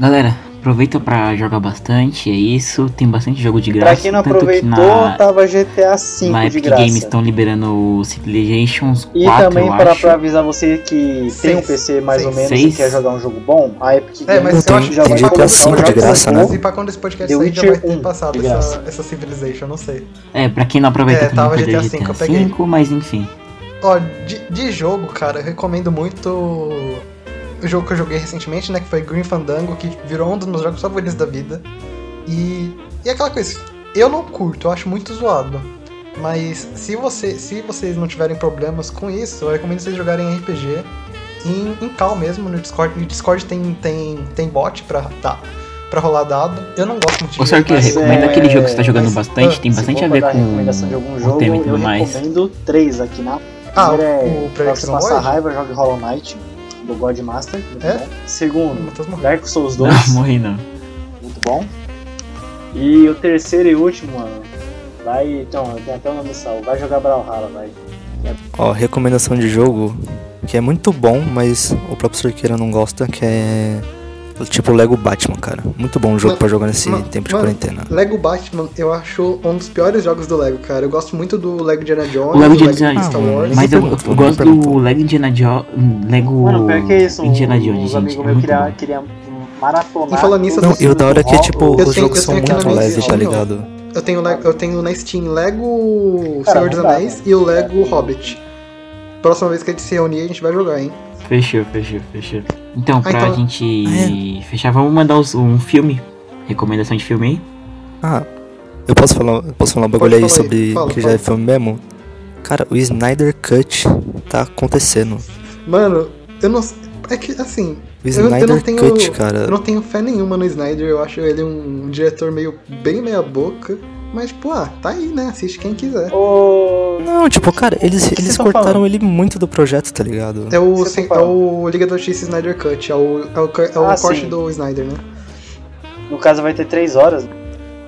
Galera, aproveita pra jogar bastante, é isso. Tem bastante jogo de graça. Pra quem não tanto que aproveitou, na, tava GTA V na de Epic graça. Games estão liberando o Civilizations 4, E também para pra avisar você que tem um Seis. PC mais ou Seis. menos Seis. e quer jogar um jogo bom, a Epic É, mas Games tem- eu acho já tem vai GTA começar V um de graça, né? E pra quando esse podcast sair, já vai ter 1, passado essa, essa Civilization, não sei. É, pra quem não aproveitou É, também tava GTA GTA V, eu peguei. 5, mas enfim. Ó, de, de jogo, cara, eu recomendo muito jogo que eu joguei recentemente, né? Que foi Green Fandango, que virou um dos meus jogos favoritos da vida. E, e aquela coisa, eu não curto, eu acho muito zoado. Mas se, você, se vocês não tiverem problemas com isso, eu recomendo vocês jogarem RPG em, em cal mesmo, no Discord. No Discord tem, tem, tem bot pra, tá, pra rolar dado. Eu não gosto muito de Ô, senhor, que recomenda é, aquele jogo que você tá jogando mas, bastante, ah, tem bastante a ver com recomendação de algum o jogo, tema e eu tudo mais. recomendo três aqui na Ah, é, o pra você passar raiva, jogue Hollow Knight, do Godmaster, muito É? bom. Segundo. Dark Souls Não, 2, morri não. muito bom. E o terceiro e último, mano, vai, então, tem até o nome salvo, vai jogar Brawlhalla, vai. Ó, recomendação de jogo que é muito bom, mas o próprio Sorqueira não gosta, que é tipo Lego Batman, cara. Muito bom jogo Mano, pra jogar nesse mano, tempo de mano, quarentena. Lego Batman, eu acho um dos piores jogos do Lego, cara. Eu gosto muito do Lego Indiana Jones, O Lego do Indiana Star Jones. Wars. Ah, Mas eu, eu não gosto do Lego Indiana Jones. Lego Mano, pior que isso, Indiana Jones, os gente. amigos É queriam bom. queria maratonar. E falando nisso, Não, os e o da hora é que, tipo, Eu os tenho- jogos eu são muito leves, tá ligado? Eu tenho, eu tenho na Steam Lego Senhor dos Anéis né? e o Lego Hobbit. Próxima vez que a gente se reunir, a gente vai jogar, hein? Fechou, fechou, fechou. Então, pra então- gente fechar, vamos mandar os- um filme. Recomendação de filme aí? Ah, eu posso falar, eu posso falar um bagulho aí falar aí, sobre fala, que fala. já é filme mesmo? Cara, o Snyder Cut tá acontecendo. Mano, eu não. É que, assim. O Eu, eu Snyder não tenho. Cut, cara. Eu não tenho fé nenhuma no Snyder. Eu acho ele um diretor meio. bem meia-boca. Mas, pô, ah, tá aí, né? Assiste quem quiser. Não, tipo, cara, eles, eles tão cortaram falando? ele muito do projeto, tá ligado? É o, sem- tá é o Liga da Justiça Snyder Cut. É o, é o, é o Ah, corte sim. do Snyder, né? no caso vai ter três horas.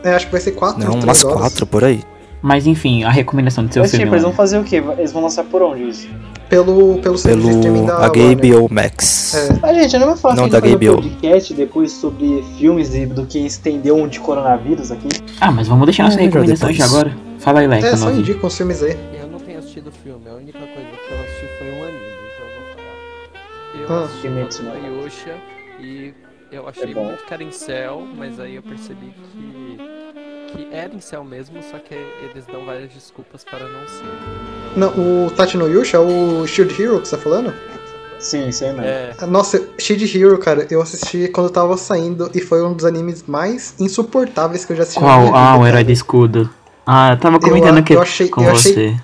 É, acho que vai ser quatro, Não, umas horas. quatro por aí. Mas enfim, a recomendação do seu Mas filme. tipo, eles vão Léo. fazer o quê? Eles vão lançar por onde isso? Pelo, pelo serviço de streaming Pelo da HBO Max. É. Ah, gente, eu não vou falar Não, da de um HBO. podcast depois sobre filmes e do que estendeu um de coronavírus aqui. Ah, mas vamos deixar nossa É, melhor recomendação depois. agora. Fala aí, Leco. É, só nós. indica uns filmes aí. Eu não tenho assistido o filme, a única coisa que eu assisti foi um anime, então eu vou falar. Eu Ah. assisti no Yusha e eu achei É muito céu, mas aí eu percebi que, que era em céu mesmo, só que eles dão várias desculpas para não ser. Não, o Tati no Yusha é o Shield Hero que você tá falando? Sim, sei mesmo. É, Nossa, Shield Hero, cara, eu assisti quando eu tava saindo e foi um dos animes mais insuportáveis que eu já assisti na Qual? Ah, o herói do escudo. Ah, eu tava comentando Eu- aqui eu achei- com eu achei- você.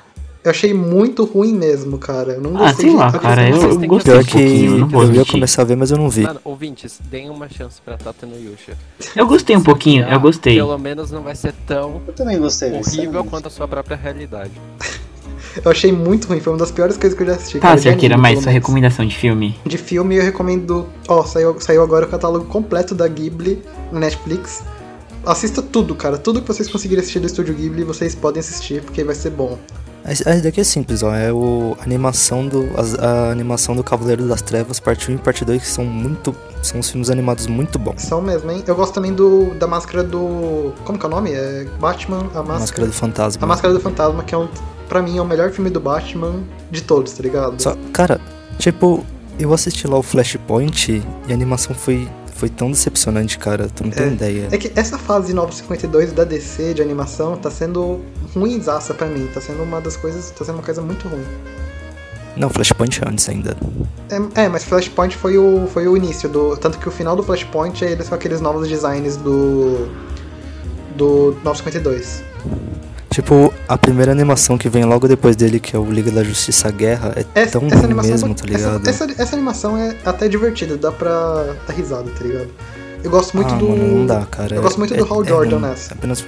Eu achei muito ruim mesmo, cara. Eu não Ah, gostei sei de lá, jeito cara, eu, Vocês eu gostei Pior um que pouquinho, não eu ia começar a ver, mas eu não vi. mano, ouvintes, deem uma chance pra Tata no Yusha. Eu gostei um pouquinho, eu gostei. Pelo menos não vai ser tão Eu também gostei. horrível quanto a sua própria realidade. Eu achei muito ruim, foi uma das piores coisas que eu já assisti. Tá, de Cerqueira, anime, mas sua recomendação de filme. De filme eu recomendo. Ó, saiu, saiu agora o catálogo completo da Ghibli no Netflix. Assista tudo, cara. Tudo que vocês conseguirem assistir do Estúdio Ghibli, vocês podem assistir, porque vai ser bom. A a daqui é simples, ó. É o a animação do as- a, animação do Cavaleiro das Trevas, parte 1 e parte 2, que são muito são os filmes animados muito bons. São mesmo, hein? Eu gosto também do da máscara do. Como que é o nome? É Batman, a A máscara. Máscara do Fantasma. A Máscara do Fantasma, que é um. Pra mim é o melhor filme do Batman de todos, tá ligado? Só, cara, tipo, Eu assisti lá o Flashpoint e a animação foi, foi tão decepcionante, cara. Tu não tem É. ideia. É que essa fase de 952 da DC de animação tá sendo ruimzaça pra mim. Tá sendo uma das coisas. Tá sendo uma coisa muito ruim. Não, Flashpoint antes ainda. É, é, mas Flashpoint foi o, foi o início do. Tanto que o final do Flashpoint é eles com aqueles novos designs do. Do 952. Tipo, a primeira animação que vem logo depois dele, que é o Liga da Justiça Guerra, é Essa, tão essa ruim animação mesmo, tá- tá ligado? Essa, essa, essa animação é até divertida, dá pra dar risada, tá ligado? Eu gosto muito ah, do. mano, não dá, cara. Eu gosto muito É- do Hal é Jordan ruim, nessa. É apenas.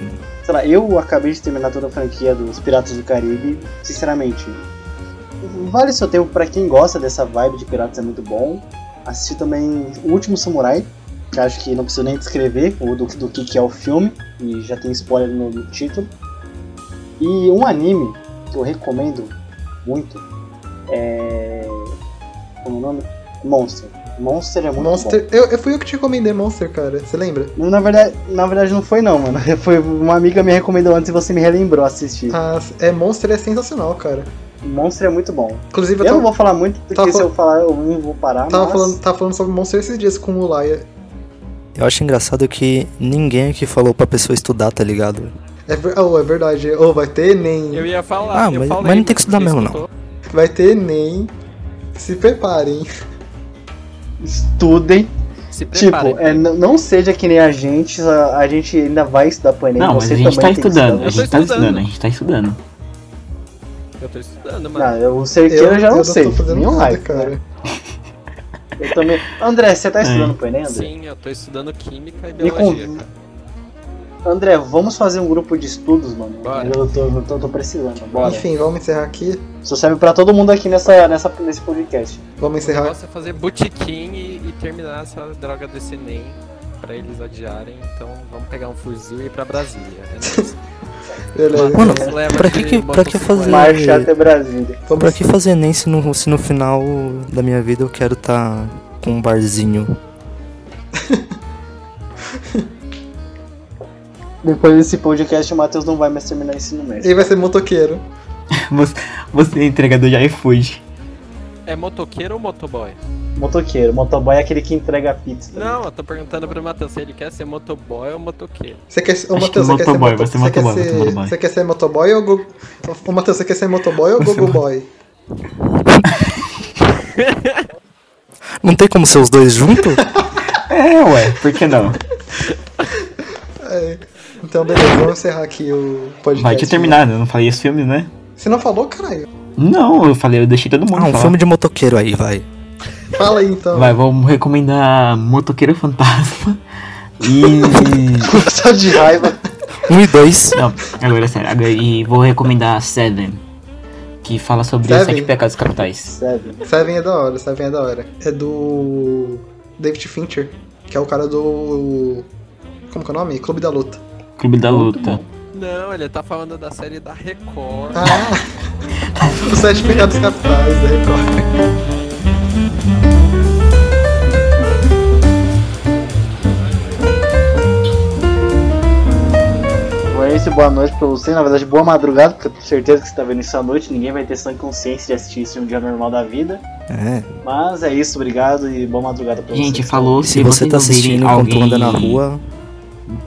Sei lá, eu acabei de terminar toda a franquia dos Piratas do Caribe, sinceramente. Vale seu tempo pra quem gosta dessa vibe de piratas é muito bom. Assisti também O Último Samurai, que acho que não preciso nem descrever o do, do que, que é o filme, e já tem spoiler no, no título. E um anime que eu recomendo muito é. Como é o nome? Monster. Monster é muito bom. Monster. Eu, eu fui eu que te recomendei Monster, cara. Você lembra? Na verdade, na verdade não foi não, mano. Foi uma amiga me recomendou antes e você me relembrou assistir. Ah, é, Monster é sensacional, cara. Monster é muito bom. Inclusive, Eu eu não tava, vou falar muito, porque tava se eu falar eu não vou parar, tava mas... falando, tava falando sobre Monster esses dias com o Laia. Eu acho engraçado que ninguém aqui falou pra pessoa estudar, tá ligado? É, ver- oh, é verdade. Oh, vai ter Enem. Eu ia falar. Ah, eu mas- falei, mas não tem que estudar mesmo, não. Vai ter Enem. Se preparem. Estudem. Se Tipo, preparem. é, não seja que nem a gente, a, a gente ainda vai estudar pro Enem. Não, mas a gente tá que estudando, a gente Eu tô tá estudando. a gente tá estudando. Eu tô estudando, mano. Não, eu, o cerqueiro eu já não eu sei. tô fazendo Nenhum nada, raio, cara. né? Eu também. André, você tá estudando pro Enem, André? Sim, eu tô estudando química e Me biologia, conv- cara. André, vamos fazer um grupo de estudos, mano. Bora. Eu tô, eu tô, eu tô precisando. Bora. Enfim, vamos encerrar aqui. Isso serve pra todo mundo aqui nessa, nessa, nesse podcast. Vamos O encerrar. negócio é fazer botequim e, e terminar essa droga desse Enem pra eles adiarem. Então vamos pegar um fuzil e ir pra Brasília. É nóis. Beleza. Mano, pra que que- pra que fazer- Marcha até Brasília. Vamos Pra que fazer nem se no, se no final da minha vida eu quero tá com um barzinho? Depois desse podcast, o Matheus não vai mais terminar o ensino médio. Ele vai ser motoqueiro. Você, você é entregador de iFood. É motoqueiro ou motoboy? Motoqueiro. Motoboy é aquele que entrega pizza. Não, eu tô perguntando pro Matheus se ele quer ser motoboy ou motoqueiro. Você quer ser. Ô, Acho Matheus, que você quer ser motoboy, moto- vai ser você quer motoboy, ser ser- motoboy. Você quer ser motoboy ou go... Ô, Matheus, você quer ser motoboy ou gogo boy? Não tem como ser os dois juntos? É, ué, por que não? É. Então, beleza, vamos encerrar aqui o podcast. Vai, tinha terminado, eu não falei esse filme, né? Você não falou, caralho? Não, eu falei, eu deixei todo mundo Ah, um falar. filme de motoqueiro aí, vai. Fala aí então. Vai, vamos recomendar Motoqueiro Fantasma. E. Só de raiva. Um e dois. não, agora é sério. Agora, e vou recomendar Seven. Que fala sobre Seven? os sete pecados capitais. Sério. Seven é da hora, Seven é da hora. É do. David Fincher, que é o cara do. Como que é o nome? Clube da Luta. Clube da Luta. Não, ele tá falando da série da Record. Ah! Os Sete Pecados Capitais da Record. Bom, é isso, boa noite pra você. Na verdade, boa madrugada, porque eu tenho certeza que você tá vendo isso à noite. Ninguém vai ter sã consciência de assistir isso em um dia normal da vida. É. Mas é isso, obrigado e boa madrugada pra Gente, você. falou se, se você vocês tá assistindo enquanto alguém anda na rua,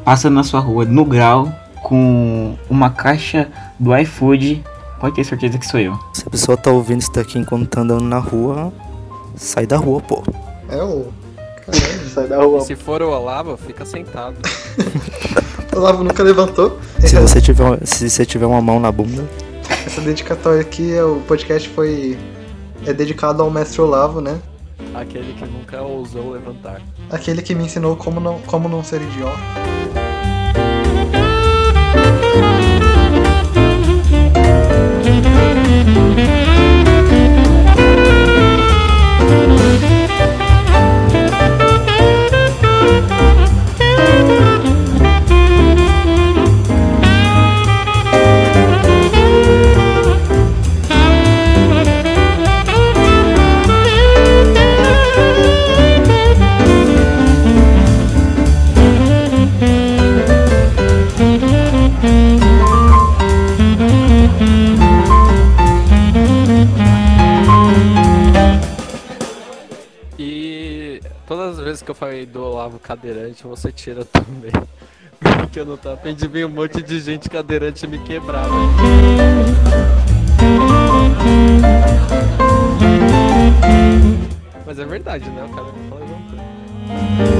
passa na sua rua no grau com uma caixa do iFood, pode ter certeza que sou eu. se a pessoa tá ouvindo isso daqui enquanto tá andando na rua, sai da rua, pô. É o. Caralho. Sai da rua. Se for o Olavo, fica sentado. O Olavo nunca levantou. Se você tiver, se você tiver uma mão na bunda, Essa dedicatória aqui, é o podcast foi. É dedicado ao mestre Olavo, né? Aquele que nunca ousou levantar. Aquele que me ensinou como não, como não ser idiota. Cadeirante, você tira também. Porque eu não tô a fim de ver um monte de gente cadeirante me quebrar, velho. Mas é verdade, né? O cara não fala coisa.